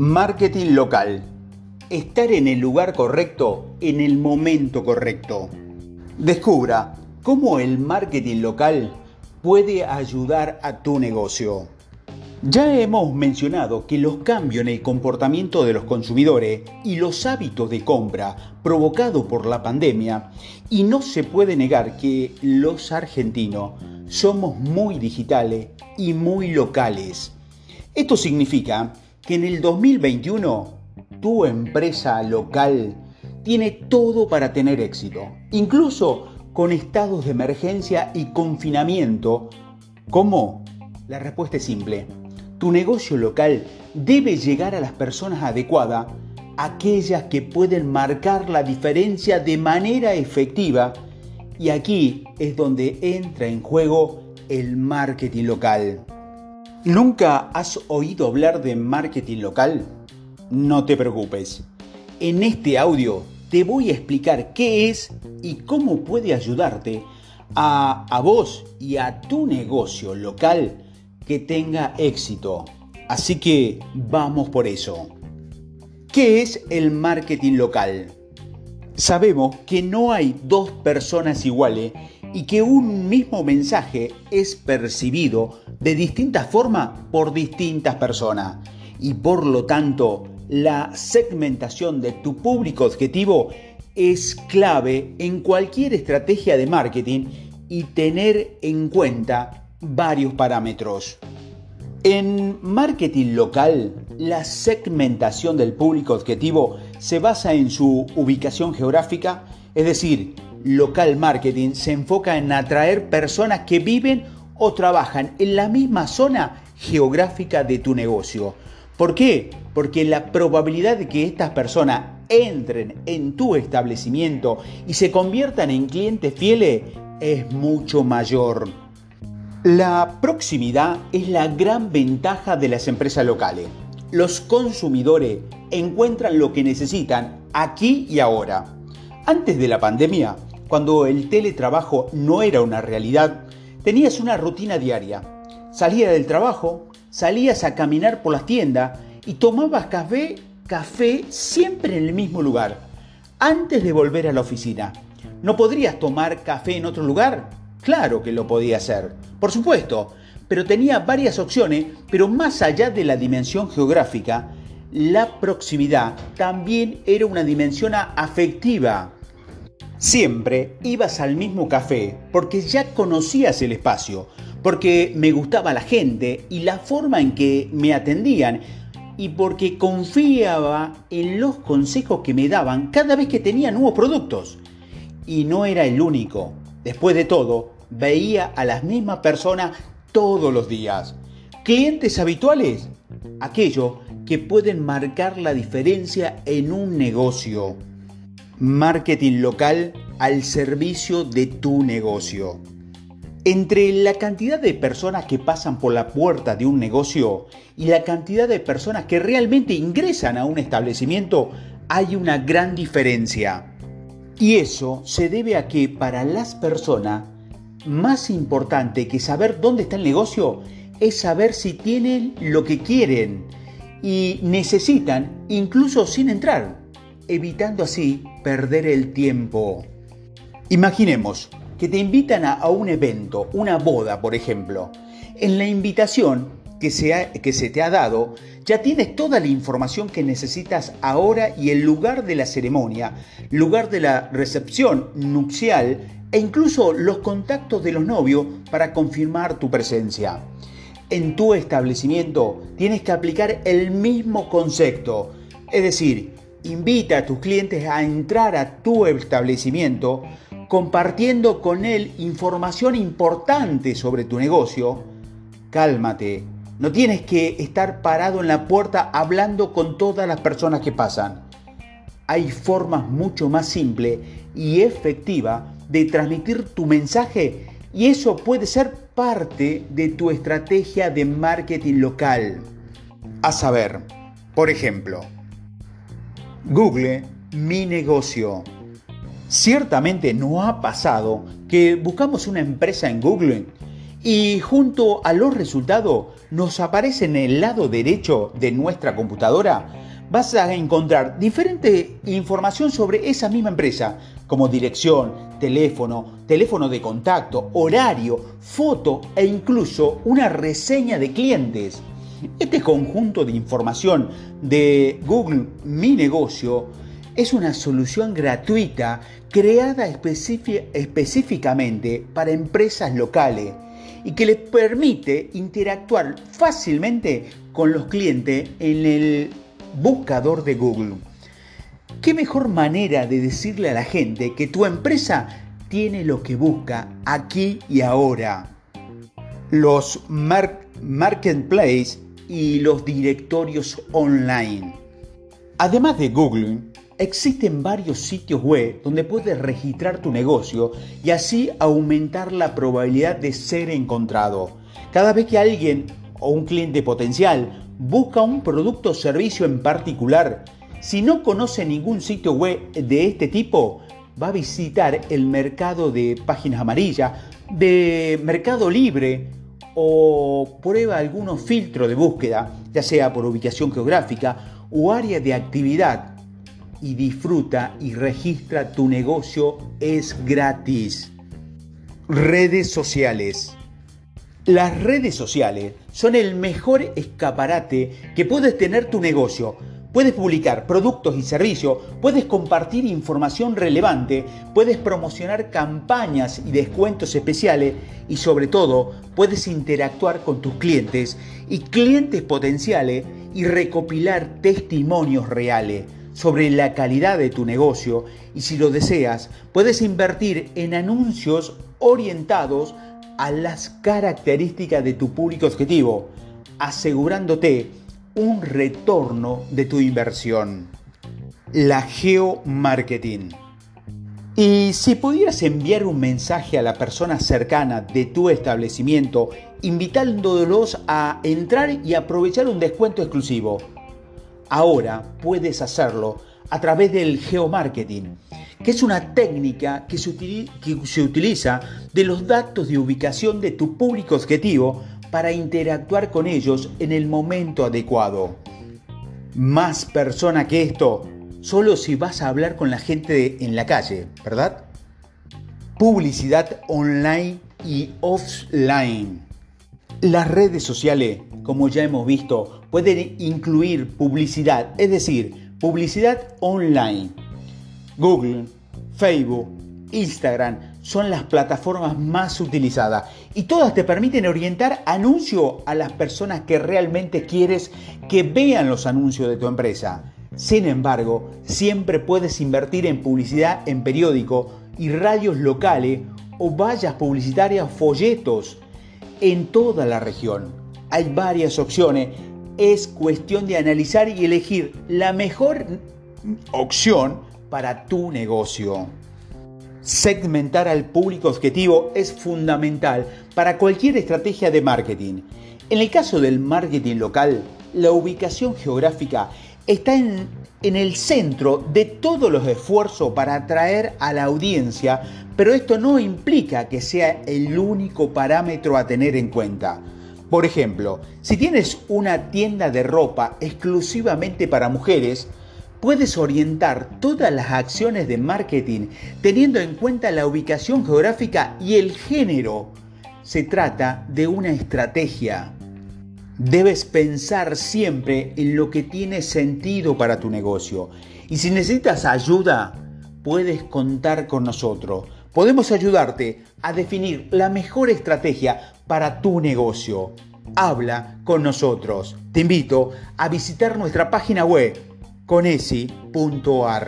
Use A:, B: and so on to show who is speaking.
A: Marketing local. Estar en el lugar correcto en el momento correcto. Descubra cómo el marketing local puede ayudar a tu negocio. Ya hemos mencionado que los cambios en el comportamiento de los consumidores y los hábitos de compra provocados por la pandemia, y no se puede negar que los argentinos somos muy digitales y muy locales. Esto significa que en el 2021 tu empresa local tiene todo para tener éxito, incluso con estados de emergencia y confinamiento. ¿Cómo? La respuesta es simple. Tu negocio local debe llegar a las personas adecuadas, aquellas que pueden marcar la diferencia de manera efectiva. Y aquí es donde entra en juego el marketing local. ¿Nunca has oído hablar de marketing local? No te preocupes. En este audio te voy a explicar qué es y cómo puede ayudarte a, a vos y a tu negocio local que tenga éxito. Así que vamos por eso. ¿Qué es el marketing local? Sabemos que no hay dos personas iguales y que un mismo mensaje es percibido de distintas formas por distintas personas. Y por lo tanto, la segmentación de tu público objetivo es clave en cualquier estrategia de marketing y tener en cuenta varios parámetros. En marketing local, la segmentación del público objetivo se basa en su ubicación geográfica, es decir, local marketing se enfoca en atraer personas que viven o trabajan en la misma zona geográfica de tu negocio. ¿Por qué? Porque la probabilidad de que estas personas entren en tu establecimiento y se conviertan en clientes fieles es mucho mayor. La proximidad es la gran ventaja de las empresas locales. Los consumidores encuentran lo que necesitan aquí y ahora. Antes de la pandemia, cuando el teletrabajo no era una realidad, tenías una rutina diaria. Salías del trabajo, salías a caminar por las tiendas y tomabas café, café siempre en el mismo lugar, antes de volver a la oficina. ¿No podrías tomar café en otro lugar? Claro que lo podía hacer, por supuesto, pero tenía varias opciones, pero más allá de la dimensión geográfica, la proximidad también era una dimensión afectiva. Siempre ibas al mismo café porque ya conocías el espacio, porque me gustaba la gente y la forma en que me atendían y porque confiaba en los consejos que me daban cada vez que tenía nuevos productos. Y no era el único. Después de todo, veía a las mismas personas todos los días. Clientes habituales, aquellos que pueden marcar la diferencia en un negocio. Marketing local al servicio de tu negocio. Entre la cantidad de personas que pasan por la puerta de un negocio y la cantidad de personas que realmente ingresan a un establecimiento hay una gran diferencia. Y eso se debe a que para las personas, más importante que saber dónde está el negocio es saber si tienen lo que quieren y necesitan incluso sin entrar evitando así perder el tiempo. Imaginemos que te invitan a, un evento, una boda, por ejemplo. En la invitación que se, que se te ha dado, ya tienes toda la información que necesitas ahora y el lugar de la ceremonia, lugar de la recepción nupcial e incluso los contactos de los novios para confirmar tu presencia. En tu establecimiento tienes que aplicar el mismo concepto, es decir, invita a tus clientes a entrar a tu establecimiento compartiendo con él información importante sobre tu negocio, cálmate. No tienes que estar parado en la puerta hablando con todas las personas que pasan. Hay formas mucho más simples y efectivas de transmitir tu mensaje y eso puede ser parte de tu estrategia de marketing local. A saber, por ejemplo, Google Mi Negocio. Ciertamente no ha pasado que buscamos una empresa en Google y junto a los resultados nos aparece en el lado derecho de nuestra computadora, vas a encontrar diferente información sobre esa misma empresa, como dirección, teléfono, teléfono de contacto, horario, foto e incluso una reseña de clientes. Este conjunto de información de Google Mi Negocio es una solución gratuita creada específicamente para empresas locales y que les permite interactuar fácilmente con los clientes en el buscador de Google. ¿Qué mejor manera de decirle a la gente que tu empresa tiene lo que busca aquí y ahora? Los marketplace y los directorios online. Además de Google, existen varios sitios web donde puedes registrar tu negocio y así aumentar la probabilidad de ser encontrado. Cada vez que alguien o un cliente potencial busca un producto o servicio en particular, si no conoce ningún sitio web de este tipo, va a visitar el mercado de páginas amarillas, de Mercado Libre o prueba algunos filtros de búsqueda, ya sea por ubicación geográfica o área de actividad, y disfruta y registra tu negocio es gratis. Redes sociales. Las redes sociales son el mejor escaparate que puedes tener tu negocio. Puedes publicar productos y servicios, puedes compartir información relevante, puedes promocionar campañas y descuentos especiales y sobre todo puedes interactuar con tus clientes y clientes potenciales y recopilar testimonios reales sobre la calidad de tu negocio. Y si lo deseas puedes invertir en anuncios orientados a las características de tu público objetivo, asegurándote un retorno de tu inversión. La geomarketing. Y si pudieras enviar un mensaje a la persona cercana de tu establecimiento, invitándolos a entrar y aprovechar un descuento exclusivo, ahora puedes hacerlo a través del geomarketing que es una técnica que se, utiliza de los datos de ubicación de tu público objetivo para interactuar con ellos en el momento adecuado. Más persona que esto, solo si vas a hablar con la gente en la calle, ¿verdad? Publicidad online y offline. Las redes sociales, como ya hemos visto, pueden incluir publicidad, es decir, publicidad online Google, Facebook, Instagram son las plataformas más utilizadas y todas te permiten orientar anuncio a las personas que realmente quieres que vean los anuncios de tu empresa. Sin embargo, siempre puedes invertir en publicidad en periódico y radios locales o vallas publicitarias folletos en toda la región. Hay varias opciones, es cuestión de analizar y elegir la mejor opción para tu negocio. Segmentar al público objetivo es fundamental para cualquier estrategia de marketing. En el caso del marketing local, la ubicación geográfica está en, en, el centro de todos los esfuerzos para atraer a la audiencia, pero esto no implica que sea el único parámetro a tener en cuenta. Por ejemplo, si tienes una tienda de ropa exclusivamente para mujeres, puedes orientar todas las acciones de marketing teniendo en cuenta la ubicación geográfica y el género. Se trata de una estrategia. Debes pensar siempre en lo que tiene sentido para tu negocio. Y si necesitas ayuda, puedes contar con nosotros. Podemos ayudarte a definir la mejor estrategia para tu negocio. Habla con nosotros. Te invito a visitar nuestra página web conesi.ar.